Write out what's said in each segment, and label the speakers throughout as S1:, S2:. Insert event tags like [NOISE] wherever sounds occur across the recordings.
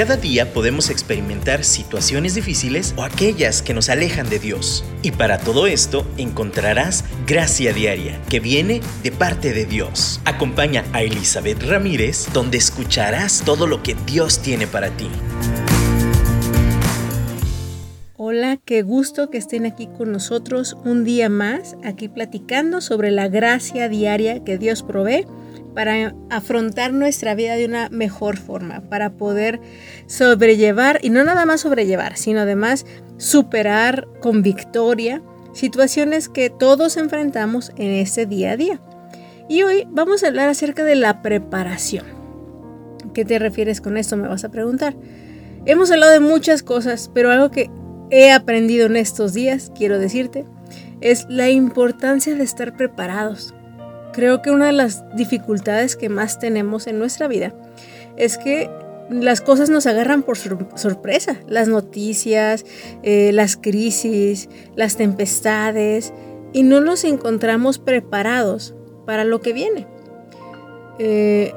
S1: Cada día podemos experimentar situaciones difíciles o aquellas que nos alejan de Dios. Y para todo esto encontrarás gracia diaria que viene de parte de Dios. Acompaña a Elizabeth Ramírez donde escucharás todo lo que Dios tiene para ti.
S2: Hola, qué gusto que estén aquí con nosotros un día más, aquí platicando sobre la gracia diaria que Dios provee para afrontar nuestra vida de una mejor forma, para poder sobrellevar, y no nada más sobrellevar, sino además superar con victoria situaciones que todos enfrentamos en este día a día. Y hoy vamos a hablar acerca de la preparación. ¿Qué te refieres con esto? Me vas a preguntar. Hemos hablado de muchas cosas, pero algo que he aprendido en estos días, quiero decirte, es la importancia de estar preparados Creo que una de las dificultades que más tenemos en nuestra vida es que las cosas nos agarran por sorpresa. Las noticias, eh, las crisis, las tempestades, y no nos encontramos preparados para lo que viene. Eh,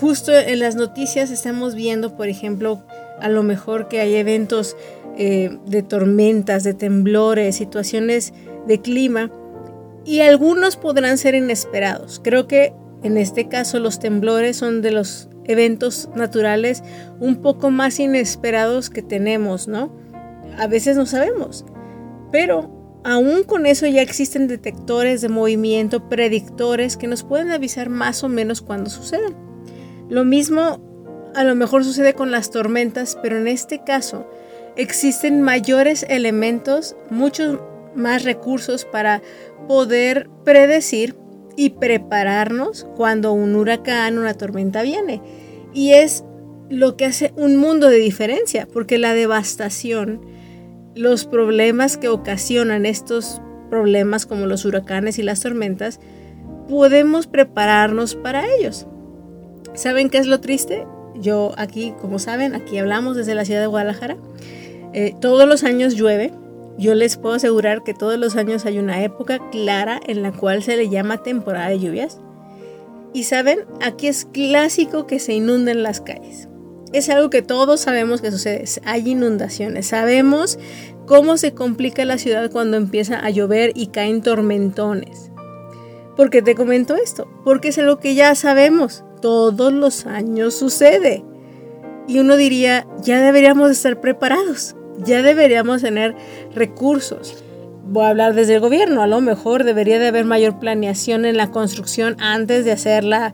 S2: justo en las noticias estamos viendo, por ejemplo, a lo mejor que hay eventos eh, de tormentas, de temblores, situaciones de clima y algunos podrán ser inesperados. Creo que en este caso los temblores son de los eventos naturales un poco más inesperados que tenemos, ¿no? A veces no sabemos, pero aún con eso ya existen detectores de movimiento, predictores que nos pueden avisar más o menos cuando sucedan. Lo mismo a lo mejor sucede con las tormentas, pero en este caso existen mayores elementos, muchos más recursos para poder predecir y prepararnos cuando un huracán, una tormenta viene. Y es lo que hace un mundo de diferencia, porque la devastación, los problemas que ocasionan estos problemas como los huracanes y las tormentas, podemos prepararnos para ellos. ¿Saben qué es lo triste? Yo aquí, como saben, aquí hablamos desde la ciudad de Guadalajara. Eh, todos los años llueve, yo les puedo asegurar que todos los años hay una época clara en la cual se le llama temporada de lluvias. Y saben, aquí es clásico que se inunden las calles. Es algo que todos sabemos que sucede. Hay inundaciones. Sabemos cómo se complica la ciudad cuando empieza a llover y caen tormentones. ¿Por qué te comento esto? Porque es algo que ya sabemos. Todos los años sucede. Y uno diría, ya deberíamos estar preparados ya deberíamos tener recursos. Voy a hablar desde el gobierno, a lo mejor debería de haber mayor planeación en la construcción antes de hacer la,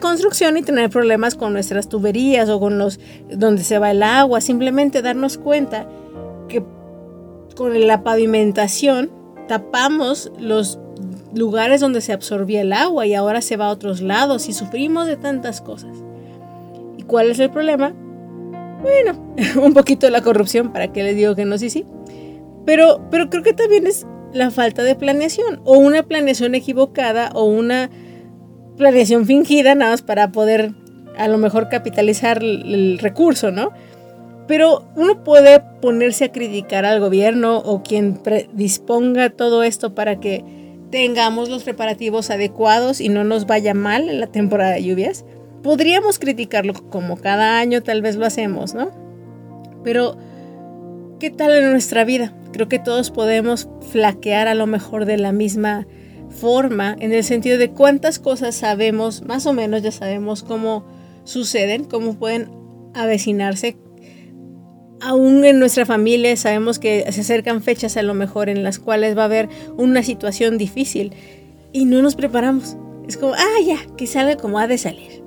S2: construcción y tener problemas con nuestras tuberías o con los donde se va el agua, simplemente darnos cuenta que con la pavimentación tapamos los lugares donde se absorbía el agua y ahora se va a otros lados y sufrimos de tantas cosas. ¿Y cuál es el problema? Bueno, [LAUGHS] un poquito la corrupción, ¿para qué les digo que no? Sí, sí. Pero, pero creo que también es la falta de planeación o una planeación equivocada o una planeación fingida nada más para poder a lo mejor capitalizar el, recurso, ¿no? Pero uno puede ponerse a criticar al gobierno o quien disponga todo esto para que tengamos los preparativos adecuados y no nos vaya mal en la temporada de lluvias podríamos criticarlo como cada año tal vez lo hacemos, ¿no? Pero, ¿qué tal en nuestra vida? Creo que todos podemos flaquear a lo mejor de la misma forma, en el sentido de cuántas cosas sabemos, más o menos ya sabemos cómo suceden, cómo pueden avecinarse. Aún en nuestra familia sabemos que se acercan fechas a lo mejor en las cuales va a haber una situación difícil y no nos preparamos. Es como, ah, ya, que salga como ha de salir.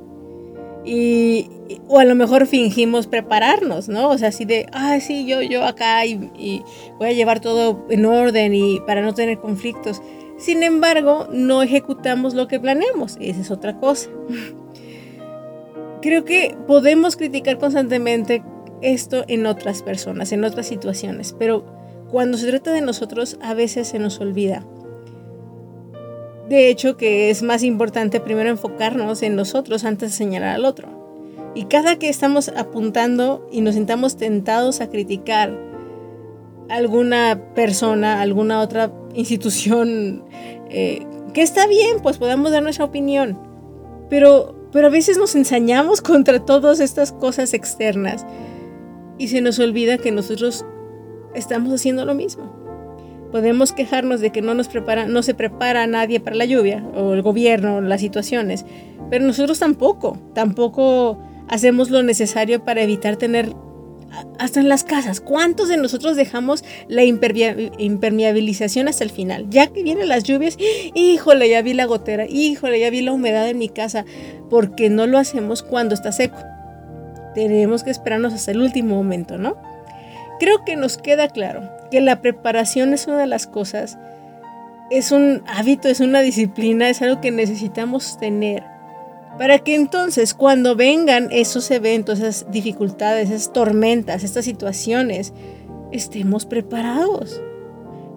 S2: Y, o a lo mejor fingimos prepararnos, ¿no? O sea, así de, ah, sí, yo, yo acá y, voy a llevar todo en orden y para no tener conflictos. Sin embargo, no ejecutamos lo que planeamos. Esa es otra cosa. [LAUGHS] Creo que podemos criticar constantemente esto en otras personas, en otras situaciones, pero cuando se trata de nosotros, a veces se nos olvida de hecho, que es más importante primero enfocarnos en nosotros antes de señalar al otro. Y cada que estamos apuntando y nos sintamos tentados a criticar alguna persona, alguna otra institución, [LAUGHS] eh, que está bien, pues podemos dar nuestra opinión. Pero, Pero a veces nos ensañamos [LAUGHS] contra todas estas cosas externas y se nos olvida que nosotros estamos haciendo lo mismo. Podemos quejarnos de que no nos prepara, no se prepara nadie para la lluvia, o el gobierno, las situaciones, pero nosotros tampoco, tampoco hacemos lo necesario para evitar tener hasta en las casas. ¿Cuántos de nosotros dejamos la impermeabilización hasta el final? Ya que vienen las lluvias, híjole, ya vi la gotera, híjole, ya vi la humedad en mi casa, porque no lo hacemos cuando está seco. Tenemos que esperarnos hasta el último momento, ¿no? Creo que nos queda claro que la preparación es una de las cosas, es un hábito, es una disciplina, es algo que necesitamos tener para que entonces cuando vengan esos eventos, esas dificultades, esas tormentas, estas situaciones, estemos preparados,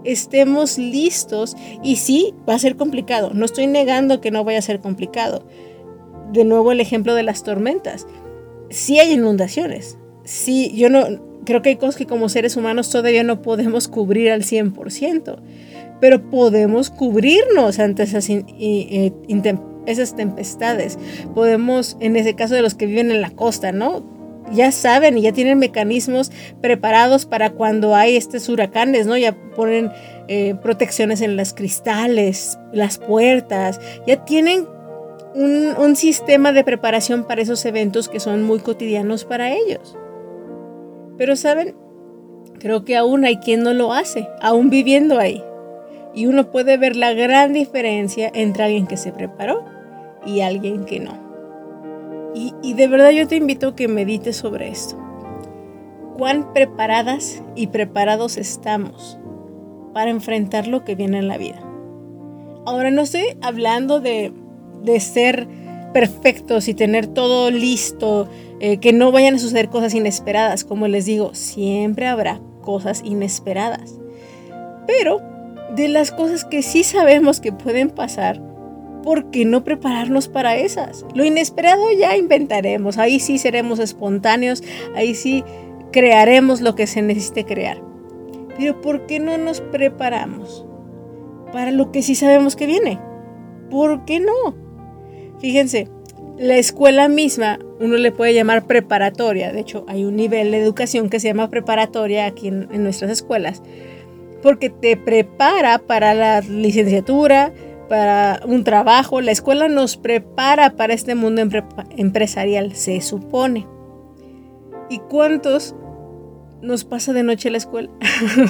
S2: estemos listos y sí, va a ser complicado, no estoy negando que no vaya a ser complicado. De nuevo el ejemplo de las tormentas. Sí hay inundaciones, sí, yo no, creo que hay cosas que como seres humanos todavía no podemos cubrir al 100%, pero podemos cubrirnos ante esas esas tempestades. Podemos, en ese caso de los que viven en la costa, ¿no? Ya saben y ya tienen mecanismos preparados para cuando hay estos huracanes, ¿no? Ya ponen eh, protecciones en las cristales, las puertas, ya tienen un sistema de preparación para esos eventos que son muy cotidianos para ellos. Pero saben, creo que aún hay quien no lo hace, aún viviendo ahí. Y uno puede ver la gran diferencia entre alguien que se preparó y alguien que no. Y, de verdad yo te invito a que medites sobre esto. ¿Cuán preparadas y preparados estamos para enfrentar lo que viene en la vida? Ahora no estoy hablando de, de ser perfectos y tener todo listo, eh, que no vayan a suceder cosas inesperadas. Como les digo, siempre habrá cosas inesperadas. Pero de las cosas que sí sabemos que pueden pasar, ¿por qué no prepararnos para esas? Lo inesperado ya inventaremos, ahí sí seremos espontáneos, ahí sí crearemos lo que se necesite crear. Pero ¿por qué no nos preparamos para lo que sí sabemos que viene? ¿Por qué no? Fíjense, la escuela misma uno le puede llamar preparatoria, de hecho hay un nivel de educación que se llama preparatoria aquí en, nuestras escuelas, porque te prepara para la licenciatura, para un trabajo, la escuela nos prepara para este mundo empresarial, se supone. ¿Y cuántos nos pasa de noche la escuela?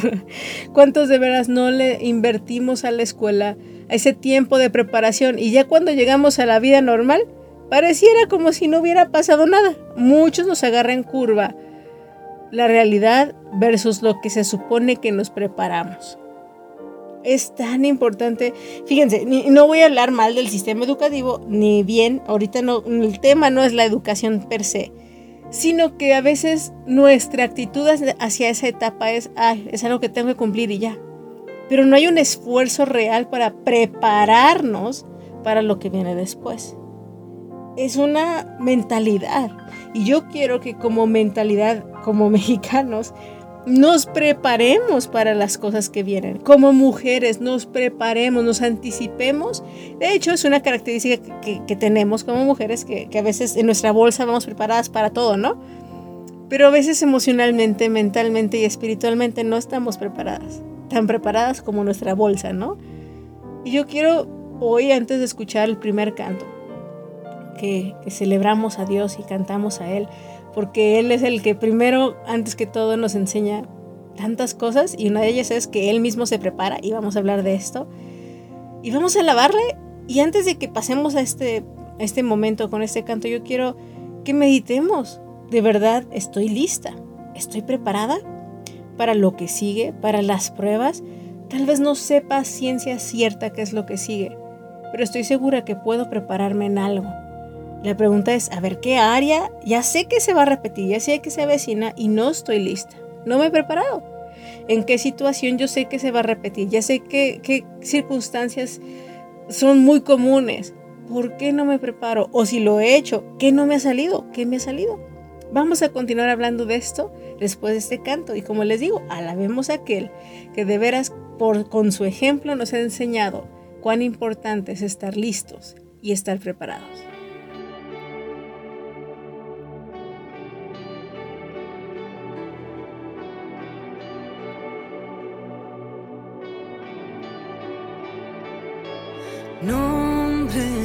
S2: [LAUGHS] ¿Cuántos de veras no le invertimos a la escuela a ese tiempo de preparación y ya cuando llegamos a la vida normal, pareciera como si no hubiera pasado nada. Muchos nos agarran curva la realidad versus lo que se supone que nos preparamos. Es tan importante, fíjense, no voy a hablar mal del sistema educativo, ni bien, ahorita no, el tema no es la educación per se, sino que a veces nuestra actitud hacia esa etapa es, ay, es algo que tengo que cumplir y ya. Pero no hay un esfuerzo real para prepararnos para lo que viene después. Es una mentalidad. Y yo quiero que como mentalidad, como [LAUGHS] mexicanos, nos preparemos para las cosas que vienen. Como mujeres, nos preparemos, nos anticipemos. De hecho, es una característica que, tenemos como mujeres, que, a veces en nuestra bolsa vamos preparadas para todo, ¿no? Pero a veces emocionalmente, mentalmente y espiritualmente no estamos preparadas. Tan preparadas como nuestra bolsa, ¿no? Y yo quiero hoy, antes de escuchar el primer canto, que, celebramos a Dios y cantamos a Él, porque Él es el que primero, antes que todo, nos enseña tantas cosas y una de ellas es que Él mismo se prepara y vamos a hablar de esto. Y vamos a alabarle y antes de que pasemos a este, este momento con este canto, yo quiero que meditemos. De verdad, estoy lista, estoy preparada para lo que sigue, para las pruebas. Tal vez no sepa ciencia cierta qué es lo que sigue, pero estoy segura que puedo prepararme en algo la pregunta es, a ver, ¿qué área? Ya sé que se va a repetir, ya sé que se avecina y no estoy lista. No me he preparado. ¿En qué situación yo sé que se va a repetir? Ya sé qué, qué circunstancias son muy comunes. ¿Por qué no me preparo? O si lo he hecho, ¿qué no me ha salido? ¿Qué me ha salido? Vamos a continuar hablando de esto después de este canto. Y como les digo, alabemos a aquel que de veras por, con su ejemplo nos ha enseñado cuán importante es estar listos y estar preparados.
S3: Qué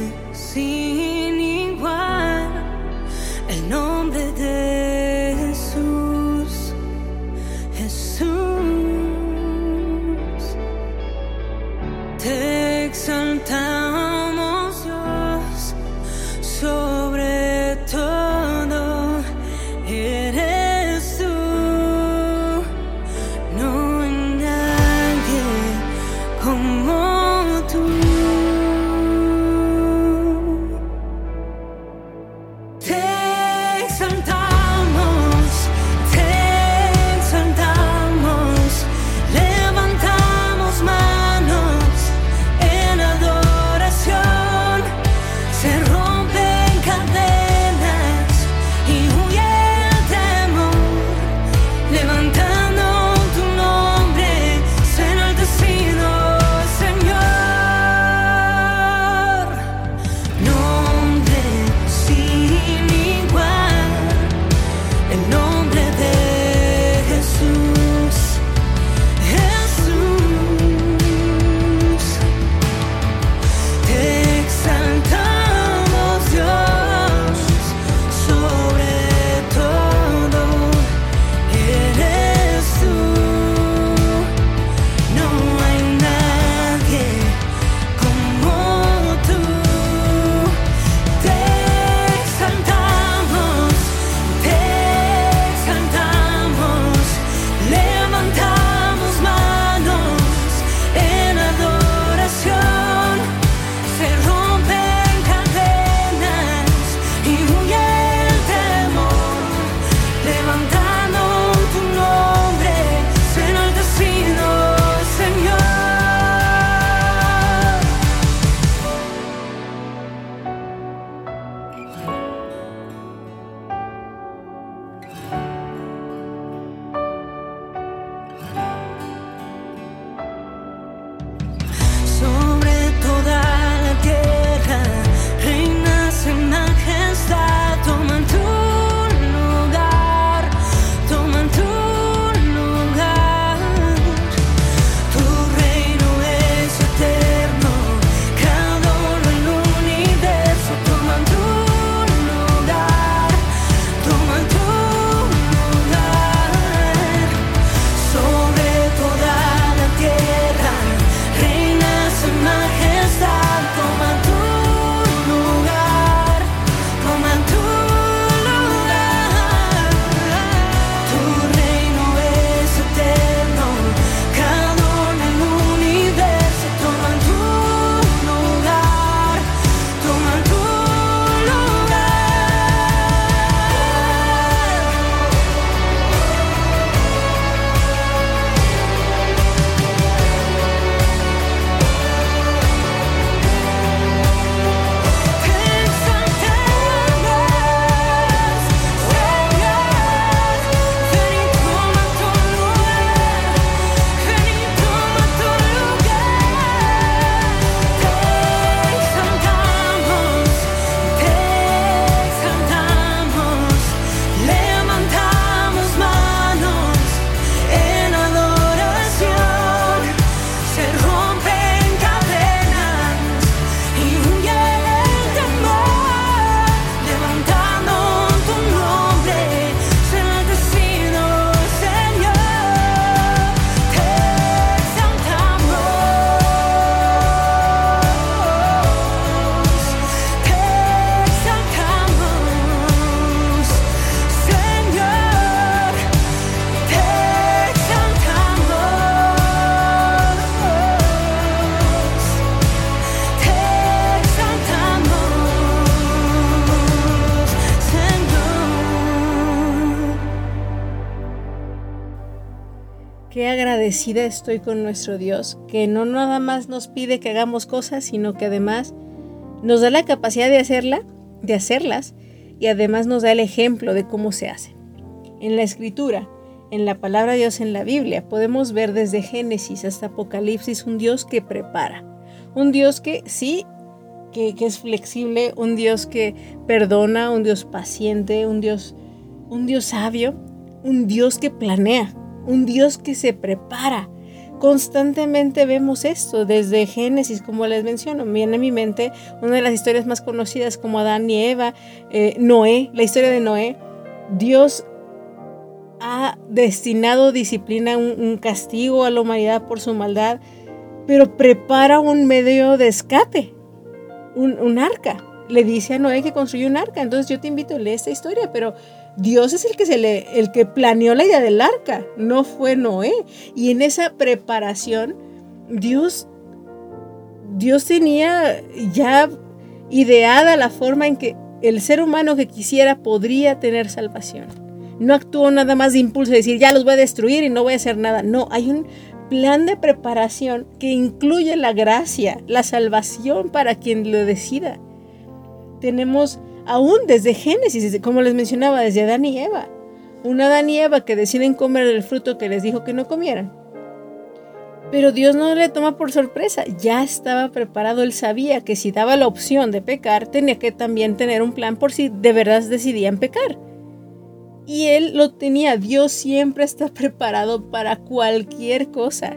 S3: agradecida estoy con nuestro Dios, que no nada más nos pide que hagamos cosas, sino que además nos da la capacidad de hacerla, de hacerlas, y además nos da el ejemplo de cómo se hace. En la escritura, en la palabra de Dios en la Biblia, podemos ver desde Génesis hasta Apocalipsis un Dios que prepara, un Dios que sí, que, que es flexible, un Dios que perdona, un Dios paciente, un Dios, un Dios sabio, un Dios que planea, un Dios que se prepara
S2: constantemente vemos esto desde Génesis, como les menciono. Viene a mi mente una de las historias más conocidas como Adán y Eva, eh, Noé, la historia de Noé. Dios ha destinado disciplina, un, castigo a la humanidad por su maldad, pero prepara un medio de escape, un, un arca. Le dice a Noé que construye un arca. Entonces yo te invito a leer esta historia, pero Dios es el que, se le, el que planeó la idea del arca, no fue Noé. Y en esa preparación, Dios, Dios tenía ya ideada la forma en que el ser humano que quisiera podría tener salvación. No actuó nada más de impulso de decir, ya los voy a destruir y no voy a hacer nada. No, hay un plan de preparación que incluye la gracia, la salvación para quien lo decida. Tenemos aún desde Génesis, como les mencionaba, desde Adán y Eva. Una Adán y Eva que deciden comer el fruto que les dijo que no comieran. Pero Dios no le toma por sorpresa, ya estaba preparado, él sabía que si daba la opción de pecar, tenía que también tener un plan por si de verdad decidían pecar. Y él lo tenía, Dios siempre está [LAUGHS] preparado para cualquier cosa.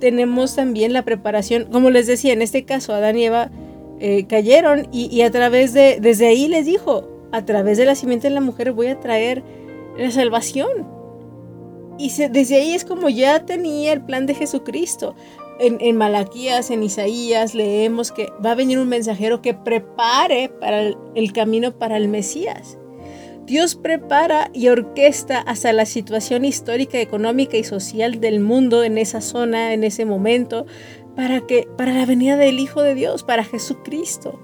S2: Tenemos también la preparación, como les decía, en este caso Adán y Eva eh, cayeron y, a través de, desde ahí les dijo, a través de la simiente de la mujer voy a traer la salvación. Y desde ahí es como ya tenía el plan de Jesucristo. En, en, Malaquías, en Isaías, leemos que va a venir un mensajero que prepare para el, camino para el Mesías. Dios prepara y orquesta hasta la situación histórica, económica y social del mundo en esa zona, en ese momento, para que para la venida del Hijo de Dios, para Jesucristo.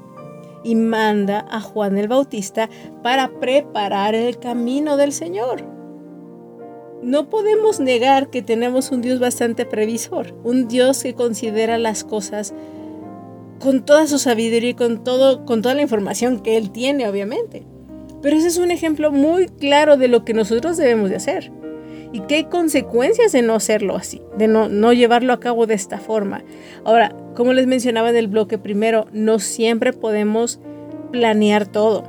S2: Y manda a Juan el Bautista para preparar el camino del Señor. No podemos negar que tenemos un Dios bastante previsor, un Dios que considera las cosas con toda su sabiduría y con, todo, con toda la información que Él tiene, obviamente. Pero ese es un ejemplo muy claro de lo que nosotros debemos de hacer y qué hay consecuencias de no hacerlo así, de no, no llevarlo a cabo de esta forma. Ahora, como les mencionaba en el bloque primero, no siempre podemos planear todo.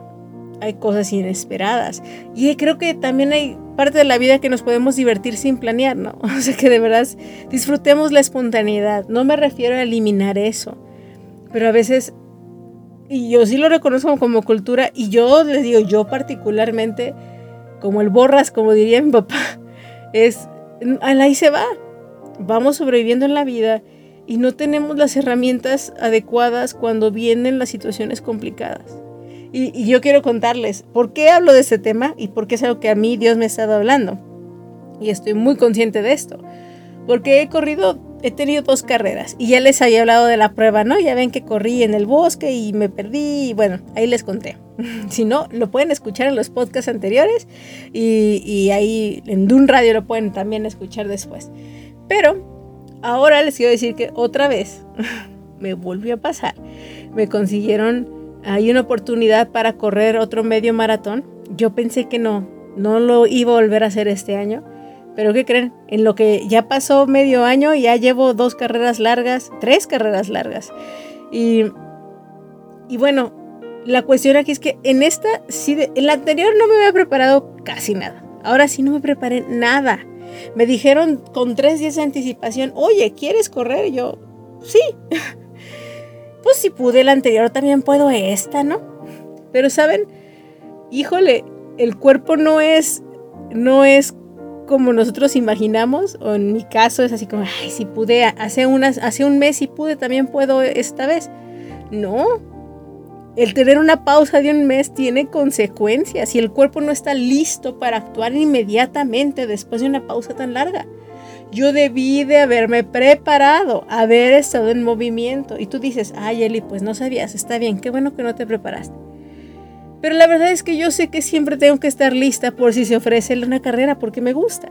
S2: Hay cosas inesperadas. Y creo que también hay parte de la vida que nos podemos divertir sin planear, ¿no? [LAUGHS] O sea, que de verdad disfrutemos la espontaneidad. No me refiero a eliminar eso. Pero a veces, y yo sí lo reconozco como cultura, y yo les digo, yo particularmente, como el borras, como diría mi papá, es, ahí se va. Vamos sobreviviendo en la vida y no tenemos las herramientas adecuadas cuando vienen las situaciones complicadas. Y, yo quiero contarles por qué hablo de este tema y por qué es algo que a mí Dios me ha estado hablando. Y estoy muy consciente de esto. Porque he corrido, he tenido dos carreras y ya les había hablado de la prueba, ¿no? Ya ven que corrí en el bosque y me perdí y bueno, ahí les conté. [LAUGHS] Si no, lo pueden escuchar en los podcasts anteriores y, ahí en Dun Radio lo pueden también escuchar después. Pero ahora les quiero decir que otra vez [LAUGHS] me volvió a pasar. Me consiguieron, hay una oportunidad para correr otro medio maratón. Yo pensé que no, no lo iba a volver a hacer este año. Pero ¿qué creen? En lo que ya pasó medio año, ya llevo dos carreras largas, tres carreras largas. Y, y bueno, la cuestión aquí es que en esta, sí, en la anterior no me había preparado casi nada. Ahora sí no me preparé nada. Me dijeron con tres días de anticipación, oye, ¿quieres correr? yo, sí. [LAUGHS] pues si pude la anterior, también puedo esta, ¿no? Pero saben, híjole, el cuerpo no es, no es como nosotros imaginamos, o en mi caso es así como, ay, si pude, hace, unas, hace un mes si pude, también puedo esta vez. No, el tener una pausa de un mes tiene consecuencias y el cuerpo no está listo para actuar inmediatamente después de una pausa tan larga. Yo debí de haberme preparado, haber estado en movimiento. Y tú dices, ay Eli, pues no sabías, está bien, qué bueno que no te preparaste. Pero la verdad es que yo sé que siempre tengo que estar lista por si se ofrece una carrera porque me gusta.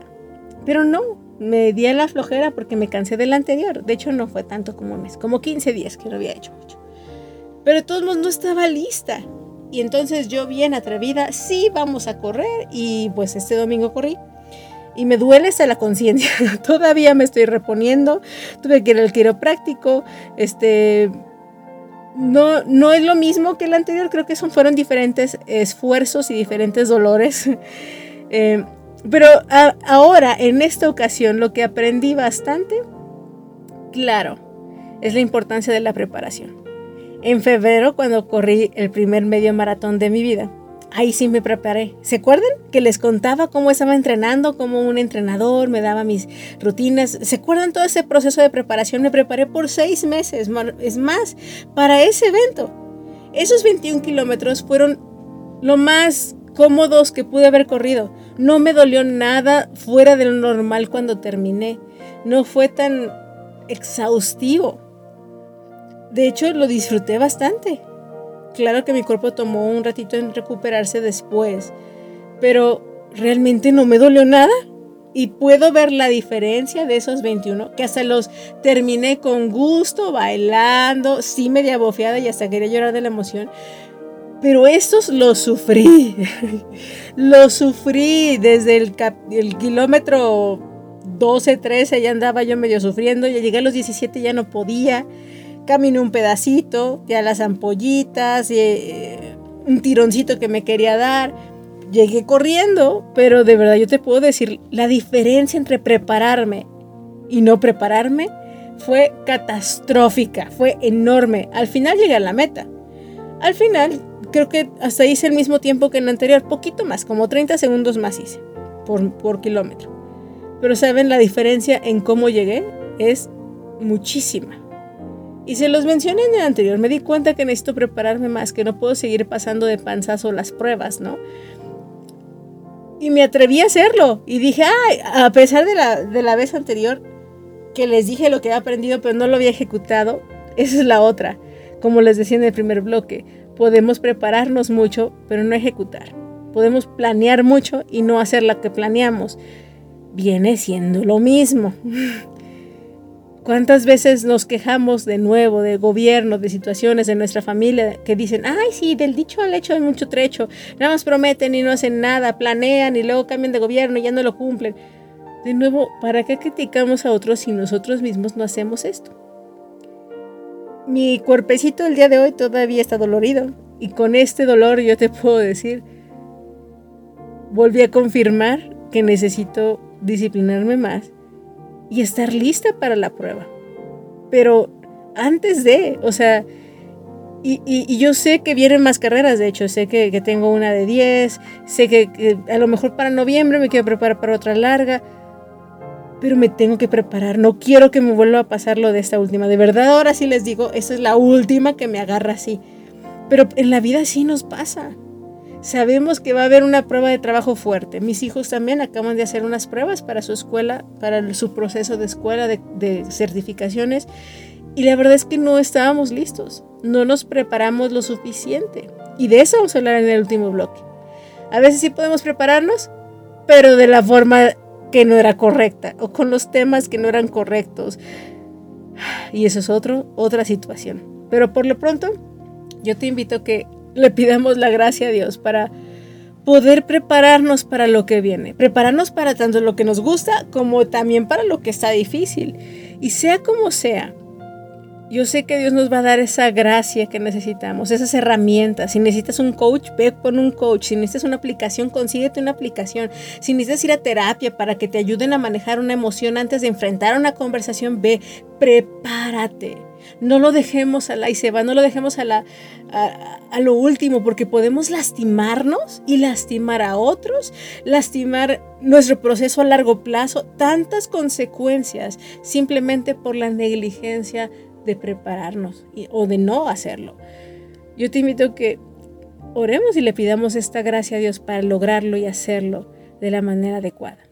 S2: Pero no, me di a la flojera porque me cansé del anterior. De hecho, no fue tanto como un mes, como 15 días que lo había hecho mucho. Pero de todos no estaba lista. Y entonces yo bien atrevida, sí, vamos a correr. Y pues este domingo corrí. Y me duele hasta la conciencia. [LAUGHS] Todavía me estoy reponiendo. Tuve que ir al quiropráctico. Este. No, no es lo mismo que el anterior. Creo que son, fueron diferentes esfuerzos y diferentes dolores. [LAUGHS] Eh, pero ahora, en esta ocasión, lo que aprendí bastante claro es la importancia de la preparación. En febrero, cuando corrí el primer medio maratón de mi vida, ahí sí me preparé. ¿Se acuerdan? Que les contaba cómo estaba entrenando, cómo un entrenador me daba mis rutinas. ¿Se acuerdan todo ese proceso de preparación? Me preparé por seis meses. Es más, para ese evento. Esos 21 kilómetros fueron lo más cómodos que pude haber corrido. No me dolió nada fuera de lo normal cuando terminé. No fue tan exhaustivo. De hecho, lo disfruté bastante. Claro que mi cuerpo tomó un ratito en recuperarse después, pero realmente no me dolió nada. Y puedo ver la diferencia de esos 21, que hasta los terminé con gusto, bailando, sí media bofeada y hasta quería llorar de la emoción. Pero estos los sufrí. [LAUGHS] los sufrí desde el, el kilómetro 12, 13, ya andaba yo medio sufriendo. Ya llegué a los 17, ya no podía. Caminé un pedacito, ya las ampollitas, eh, un tironcito que me quería dar. Llegué corriendo, pero de verdad yo te puedo decir, la diferencia entre prepararme y no prepararme fue catastrófica, fue enorme. Al final llegué a la meta. Al final, creo que hasta hice el mismo tiempo que en el anterior, poquito más, como 30 segundos más hice por kilómetro. Pero saben, la diferencia en cómo llegué es muchísima. Y se los mencioné en el anterior, me di cuenta que necesito prepararme más, que no puedo seguir pasando de panzazo las pruebas, ¿no? Y me atreví a hacerlo. Y dije, ay, a pesar de la, de la vez anterior que les dije lo que había aprendido, pero no lo había ejecutado, esa es la otra. Como les decía en el primer bloque, podemos prepararnos mucho, pero no ejecutar. Podemos planear mucho y no hacer lo que planeamos. Viene siendo lo mismo. [LAUGHS] ¿Cuántas veces nos quejamos de nuevo de gobierno, de situaciones de nuestra familia que dicen, ay, sí, del dicho al hecho hay mucho trecho, nada más prometen y no hacen nada, planean y luego cambian de gobierno y ya no lo cumplen? De nuevo, ¿para qué criticamos a otros si nosotros mismos no hacemos esto? Mi cuerpecito el día de hoy todavía está dolorido y con este dolor yo te puedo decir, volví a confirmar que necesito disciplinarme más y estar lista para la prueba. Pero antes de, o sea, y, yo sé que vienen más carreras, de hecho, sé que, tengo una de 10, sé que, a lo mejor para noviembre me quiero preparar para otra larga, pero me tengo que preparar, no quiero que me vuelva a pasar lo de esta última. De verdad, ahora sí les digo, esta es la última que me agarra así. Pero en la vida sí nos pasa. Sabemos que va a haber una prueba de trabajo fuerte. Mis hijos también acaban de hacer unas pruebas para su escuela, para su proceso de escuela de, certificaciones. Y la verdad es que no estábamos listos. No nos preparamos lo suficiente. Y de eso vamos a hablar en el último bloque. A veces sí podemos prepararnos, pero de la forma que no era correcta o con los temas que no eran correctos. Y eso es otro, otra situación. Pero por lo pronto, yo te invito a que le pidamos la gracia a Dios para poder prepararnos para lo que viene, prepararnos para tanto lo que nos gusta como también para lo que está difícil. Y sea como sea, yo sé que Dios nos va a dar esa gracia que necesitamos, esas herramientas. Si necesitas un coach, ve con un coach. Si necesitas una aplicación, consíguete una aplicación. Si necesitas ir a terapia para que te ayuden a manejar una emoción antes de enfrentar una conversación, ve, prepárate. No lo dejemos a la y se va, no lo dejemos a, la, a, lo último, porque podemos lastimarnos y lastimar a otros, lastimar nuestro proceso a largo plazo, tantas consecuencias simplemente por la negligencia de prepararnos o de no hacerlo. Yo te invito a que oremos y le pidamos esta gracia a Dios para lograrlo y hacerlo de la manera adecuada.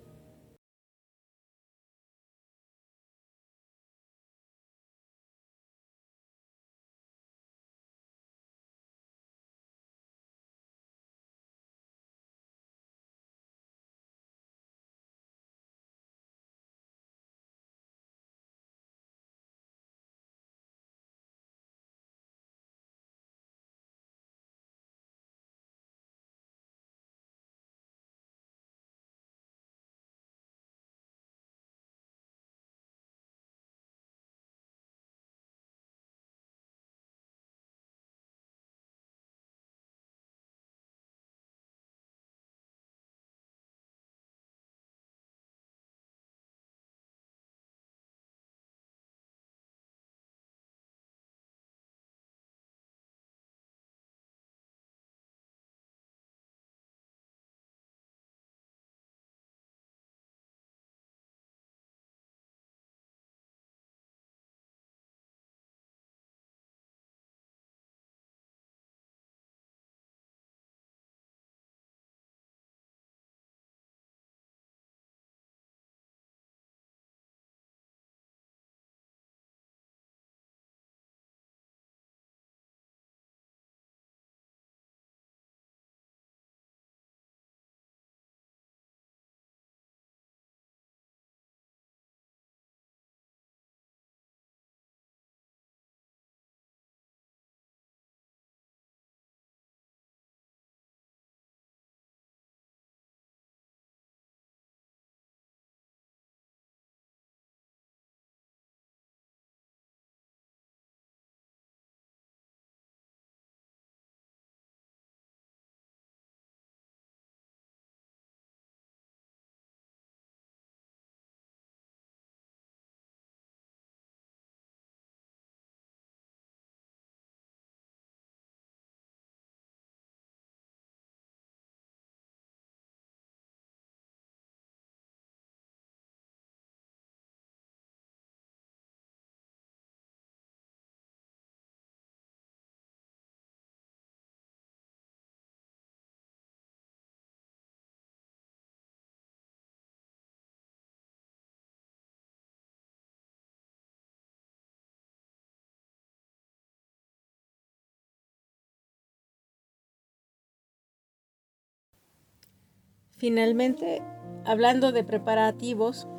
S2: Finalmente, hablando de preparativos,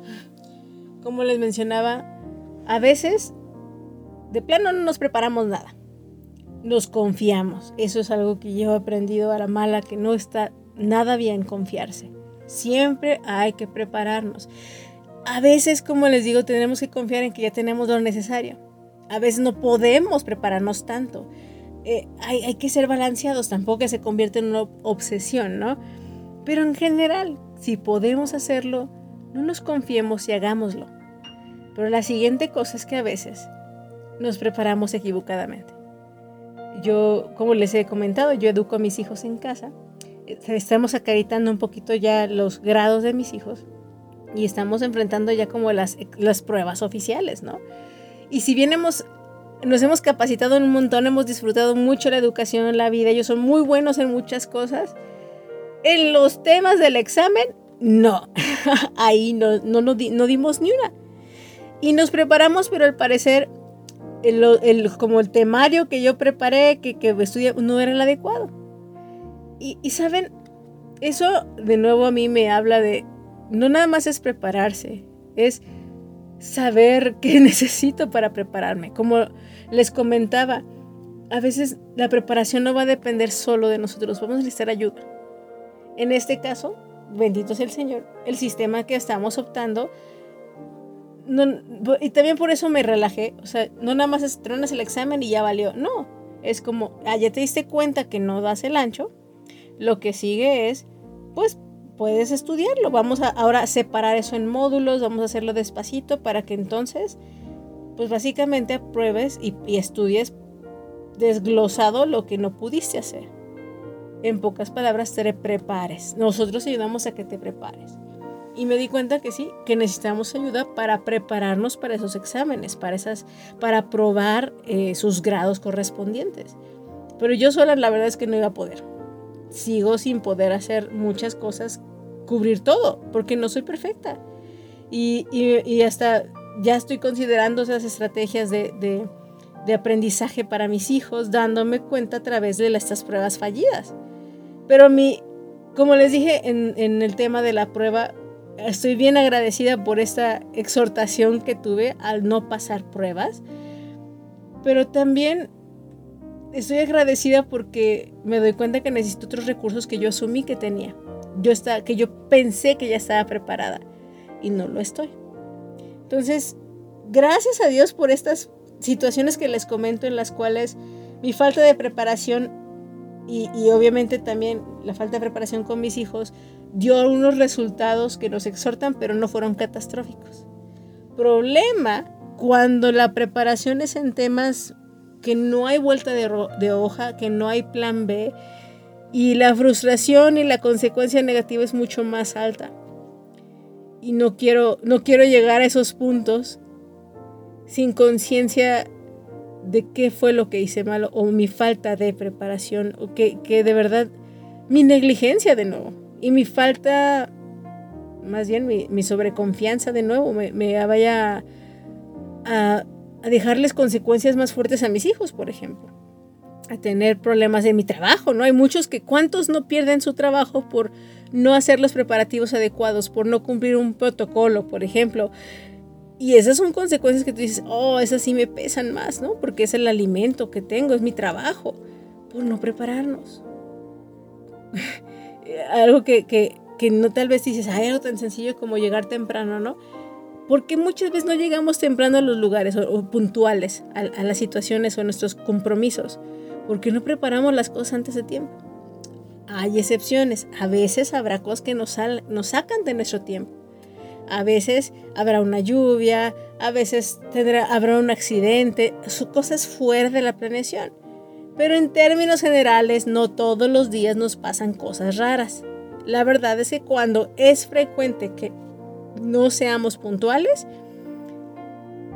S2: como les mencionaba, a veces de plano no nos preparamos nada. Nos confiamos. Eso es algo que yo he aprendido a la mala, que no está nada bien confiarse. Siempre hay que prepararnos. A veces, como les digo, tenemos que confiar en que ya tenemos lo necesario. A veces no podemos prepararnos tanto. Eh, hay, que ser balanceados, tampoco se convierte en una obsesión, ¿no? Pero en general, si podemos hacerlo, no nos confiemos y hagámoslo. Pero la siguiente cosa es que a veces nos preparamos equivocadamente. Yo, como les he comentado, yo educo a mis hijos en casa. Estamos acreditando un poquito ya los grados de mis hijos y estamos enfrentando ya como las, las pruebas oficiales, ¿no? Y si bien nos hemos capacitado un montón, hemos disfrutado mucho la educación, la vida, ellos son muy buenos en muchas cosas, en los temas del examen, no, [LAUGHS] ahí no, no, dimos ni una. Y nos preparamos, pero al parecer como el temario que yo preparé, que, que estudié, no era el adecuado. Y saben, eso de nuevo a mí me habla de, no nada más es prepararse, es saber [LAUGHS] qué necesito para prepararme. Como les comentaba, a veces la preparación no va a depender solo de nosotros, vamos a necesitar ayuda. En este caso, bendito sea el Señor, el sistema que estamos optando y también por eso me relajé. O sea, no nada más estrenas el examen y ya valió. No, es como, ah, ya te diste cuenta que no das el ancho. Lo que sigue es, pues puedes estudiarlo. Vamos a ahora separar eso en módulos, vamos a hacerlo despacito para que entonces, pues básicamente apruebes y, y estudies desglosado lo que no pudiste hacer. En pocas palabras, te prepares. Nosotros ayudamos a que te prepares. Y me di cuenta que sí, que necesitamos ayuda para prepararnos para esos exámenes, para, esas, para probar eh, sus grados correspondientes. Pero yo sola la verdad es que no iba a poder. Sigo sin poder hacer muchas cosas, cubrir todo, porque no soy perfecta. Y, y, hasta ya estoy considerando esas estrategias de, de, de, aprendizaje para mis hijos, dándome cuenta a través de estas pruebas fallidas. Pero mi, como les dije en, el tema de la prueba, estoy bien agradecida por esta exhortación que tuve al no pasar pruebas, pero también estoy agradecida porque me doy cuenta que necesito otros recursos que yo asumí que tenía. Yo está, que yo pensé que ya estaba preparada y no lo estoy. Entonces, gracias a Dios por estas situaciones que les comento en las cuales mi falta de preparación y, y obviamente también la falta de preparación con mis hijos dio unos resultados que nos exhortan, pero no fueron catastróficos. Problema cuando la preparación es en temas que no hay vuelta de, hoja, que no hay plan B, y la frustración y la consecuencia negativa es mucho más alta. Y no quiero, no quiero llegar a esos puntos sin conciencia de qué fue lo que hice malo o mi falta de preparación o que, que de verdad mi negligencia de nuevo y mi falta, más bien mi, sobreconfianza de nuevo, me, vaya a, a, dejarles consecuencias más fuertes a mis hijos, por ejemplo. A tener problemas en mi trabajo, ¿no? Hay muchos que, ¿cuántos no pierden su trabajo por no hacer los preparativos adecuados, por no cumplir un protocolo, por ejemplo? Y esas son consecuencias que tú dices, oh, esas sí me pesan más, ¿no? Porque es el alimento que tengo, es mi trabajo, por no prepararnos. [LAUGHS] algo que, que, que, no tal vez dices, hay algo tan sencillo como llegar temprano, ¿no? Porque muchas veces no llegamos temprano a los lugares o, puntuales a, a, las situaciones o a nuestros compromisos, porque no preparamos las cosas antes de tiempo. Hay excepciones, a veces habrá cosas que nos, nos sacan de nuestro tiempo. A veces habrá una lluvia, a veces tendrá, habrá un accidente, son cosas fuera de la planeación. Pero en términos generales, no todos los días nos pasan cosas raras. La verdad es que cuando es frecuente que no seamos puntuales,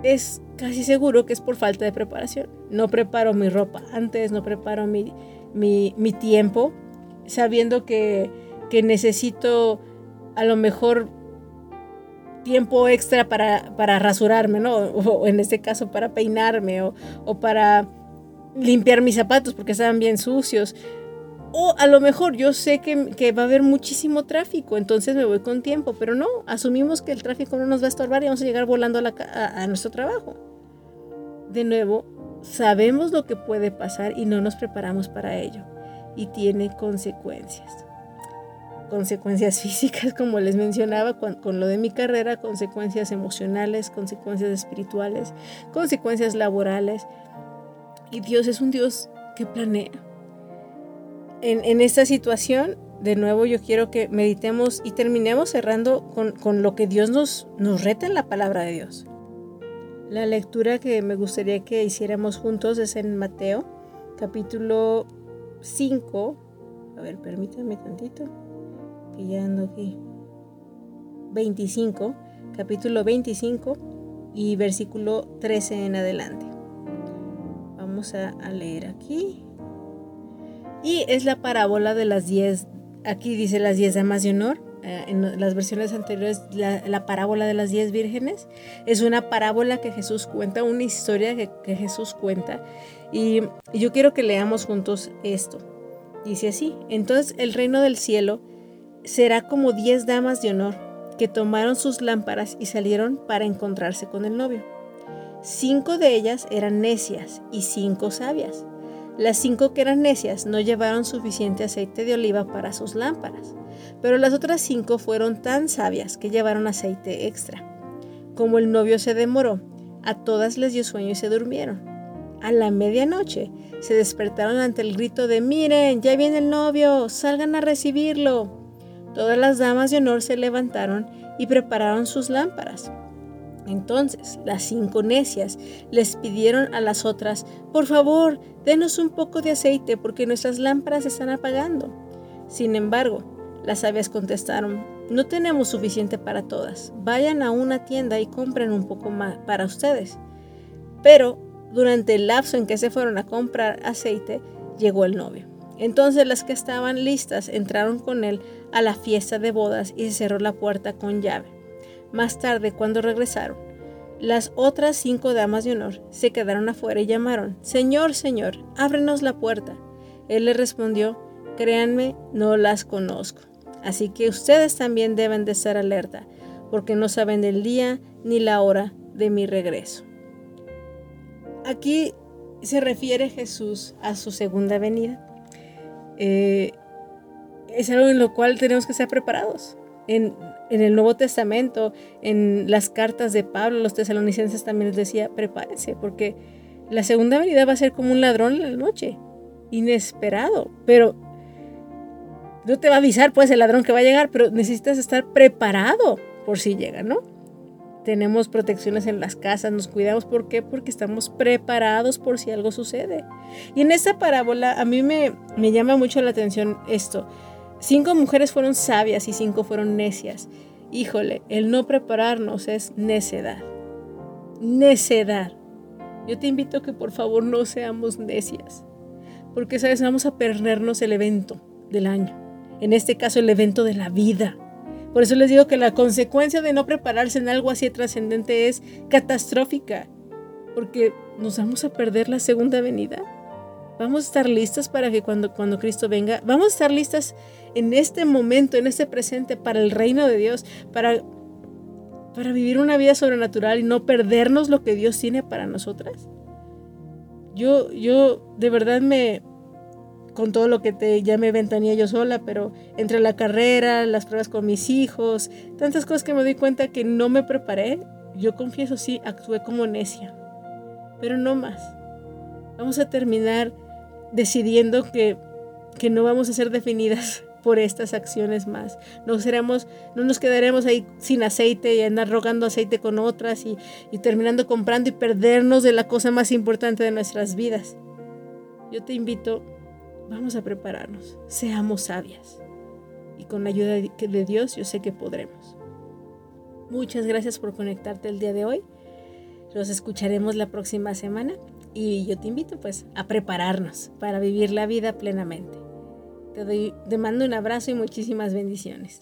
S2: es casi seguro que es por falta de preparación. No preparo mi ropa antes, no preparo mi, mi, tiempo, sabiendo que, que, necesito a lo mejor tiempo extra para, para rasurarme, ¿no? O, en este caso para peinarme o, o para limpiar mis zapatos porque estaban bien sucios. O a lo mejor yo sé que, va a haber muchísimo tráfico, entonces me voy con tiempo, pero no, asumimos que el tráfico no nos va a estorbar y vamos a llegar volando a nuestro trabajo. De nuevo, sabemos lo que puede pasar y no nos preparamos para ello. Y tiene consecuencias. Consecuencias [LAUGHS] físicas, como les mencionaba con, lo de mi carrera, consecuencias emocionales, consecuencias espirituales, consecuencias laborales. Y Dios es un Dios que planea. En, esta situación, de nuevo yo quiero que meditemos y terminemos cerrando con, con lo que Dios nos, nos reta en la palabra de Dios. La lectura que me gustaría que hiciéramos juntos es en Mateo, capítulo 5. A ver, permítanme tantito, que aquí. 25, capítulo 25 y versículo 13 en adelante. Vamos a, leer aquí. Y es la parábola de las 10, aquí dice las 10 damas de honor eh, en las versiones anteriores la, parábola de las diez vírgenes. Es una parábola que Jesús cuenta, una historia que, Jesús cuenta. Y, yo quiero que leamos juntos esto. Dice así, entonces el reino del cielo será como diez damas de honor que tomaron sus lámparas y salieron para encontrarse con el novio. Cinco de ellas eran necias y cinco sabias. Las cinco que eran necias no llevaron suficiente aceite de oliva para sus lámparas pero las otras cinco fueron tan sabias que llevaron aceite extra. Como el novio se demoró, a todas les dio sueño y se durmieron. A la medianoche se despertaron ante el grito de Miren, ya viene el novio, salgan a recibirlo. Todas las damas de honor se levantaron y prepararon sus lámparas. Entonces las cinco necias les pidieron a las otras, por favor, denos un poco de aceite porque nuestras lámparas se están apagando. Sin embargo, las sabias contestaron, no tenemos suficiente para todas. Vayan a una tienda y compren un poco más para ustedes. Pero durante el lapso en que se fueron a comprar aceite, llegó el novio. Entonces las que estaban listas entraron con él a la fiesta de bodas y se cerró la puerta con llave. Más tarde, cuando regresaron, las otras cinco damas de honor se quedaron afuera y llamaron, Señor, Señor, ábrenos la puerta. Él les respondió, Créanme, no las conozco. Así que ustedes también deben de estar alerta, porque no saben el día ni la hora de mi regreso. Aquí se refiere Jesús a su segunda venida. Eh, es algo en lo cual tenemos que estar preparados. En, en, el Nuevo Testamento, en las cartas de Pablo, los tesalonicenses también les decía, prepárense, porque la segunda venida va a ser como un ladrón en la noche, inesperado, pero no te va a avisar pues el ladrón que va a llegar, pero necesitas estar preparado por si llega, ¿no? Tenemos protecciones en las casas, nos cuidamos. ¿Por qué? Porque estamos preparados por si algo sucede. Y en esta parábola a mí me, me llama mucho la atención esto. Cinco mujeres fueron sabias y cinco fueron necias. Híjole, el no prepararnos es necedad. Necedad. Yo te invito a que por favor no seamos necias. Porque, ¿sabes? Vamos a perdernos el evento del año en este caso el evento de la vida. Por eso les digo que la consecuencia de no prepararse en algo así trascendente es catastrófica, porque nos vamos a perder la segunda venida. Vamos a estar listas para que cuando, cuando Cristo venga, vamos a estar listas en este momento, en este presente, para el reino de Dios, para, para vivir una vida sobrenatural y no perdernos lo que Dios tiene para nosotras. Yo, yo de verdad me, con todo lo que te, ya me ventanía yo sola, pero entre la carrera, las pruebas con mis hijos, tantas cosas que me doy cuenta que no me preparé, yo confieso sí, actué como necia, pero no más. Vamos a terminar decidiendo que, que no vamos a ser definidas [LAUGHS] por estas acciones más. No, seremos, no nos quedaremos ahí sin aceite y andar rogando aceite con otras y, y terminando comprando y perdernos de la cosa más importante de nuestras vidas. Yo te invito Vamos a prepararnos, seamos sabias. Y con la ayuda de Dios yo sé que podremos. Muchas gracias por conectarte el día de hoy. Los escucharemos la próxima semana y yo te invito pues a prepararnos para vivir la vida plenamente. Te, doy, te mando un abrazo y muchísimas bendiciones.